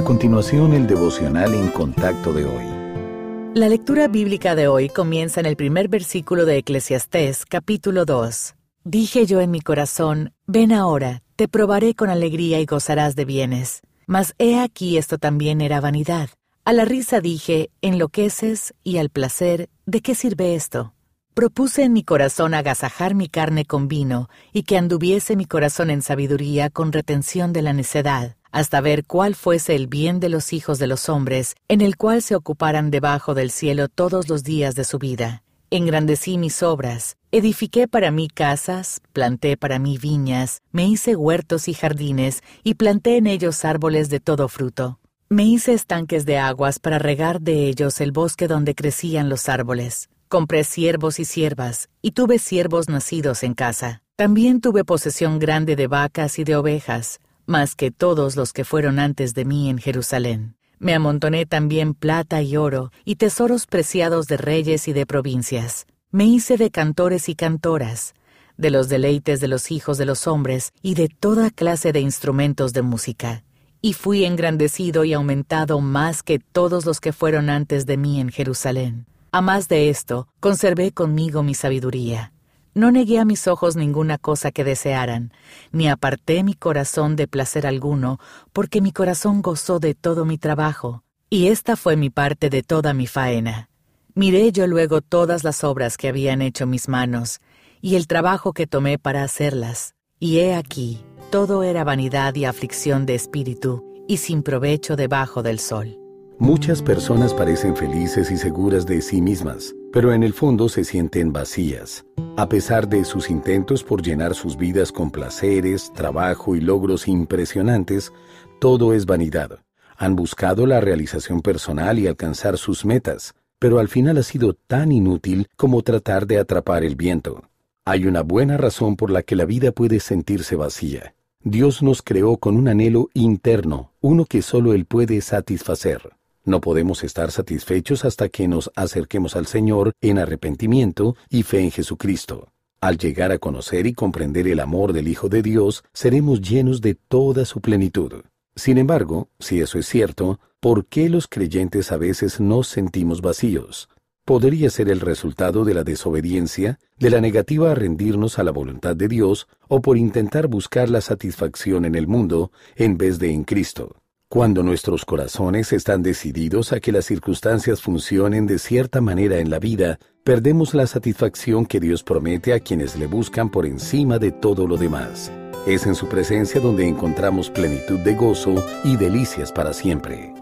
A continuación, el devocional en contacto de hoy. La lectura bíblica de hoy comienza en el primer versículo de Eclesiastés, capítulo 2. Dije yo en mi corazón, ven ahora, te probaré con alegría y gozarás de bienes. Mas he aquí esto también era vanidad. A la risa dije, enloqueces, y al placer, ¿de qué sirve esto? Propuse en mi corazón agasajar mi carne con vino, y que anduviese mi corazón en sabiduría con retención de la necedad hasta ver cuál fuese el bien de los hijos de los hombres, en el cual se ocuparan debajo del cielo todos los días de su vida. Engrandecí mis obras, edifiqué para mí casas, planté para mí viñas, me hice huertos y jardines, y planté en ellos árboles de todo fruto. Me hice estanques de aguas para regar de ellos el bosque donde crecían los árboles. Compré siervos y siervas, y tuve siervos nacidos en casa. También tuve posesión grande de vacas y de ovejas, más que todos los que fueron antes de mí en Jerusalén. Me amontoné también plata y oro, y tesoros preciados de reyes y de provincias. Me hice de cantores y cantoras, de los deleites de los hijos de los hombres, y de toda clase de instrumentos de música. Y fui engrandecido y aumentado más que todos los que fueron antes de mí en Jerusalén. A más de esto, conservé conmigo mi sabiduría no negué a mis ojos ninguna cosa que desearan, ni aparté mi corazón de placer alguno, porque mi corazón gozó de todo mi trabajo, y esta fue mi parte de toda mi faena. Miré yo luego todas las obras que habían hecho mis manos, y el trabajo que tomé para hacerlas, y he aquí, todo era vanidad y aflicción de espíritu, y sin provecho debajo del sol. Muchas personas parecen felices y seguras de sí mismas, pero en el fondo se sienten vacías. A pesar de sus intentos por llenar sus vidas con placeres, trabajo y logros impresionantes, todo es vanidad. Han buscado la realización personal y alcanzar sus metas, pero al final ha sido tan inútil como tratar de atrapar el viento. Hay una buena razón por la que la vida puede sentirse vacía. Dios nos creó con un anhelo interno, uno que solo Él puede satisfacer. No podemos estar satisfechos hasta que nos acerquemos al Señor en arrepentimiento y fe en Jesucristo. Al llegar a conocer y comprender el amor del Hijo de Dios, seremos llenos de toda su plenitud. Sin embargo, si eso es cierto, ¿por qué los creyentes a veces nos sentimos vacíos? Podría ser el resultado de la desobediencia, de la negativa a rendirnos a la voluntad de Dios o por intentar buscar la satisfacción en el mundo en vez de en Cristo. Cuando nuestros corazones están decididos a que las circunstancias funcionen de cierta manera en la vida, perdemos la satisfacción que Dios promete a quienes le buscan por encima de todo lo demás. Es en su presencia donde encontramos plenitud de gozo y delicias para siempre.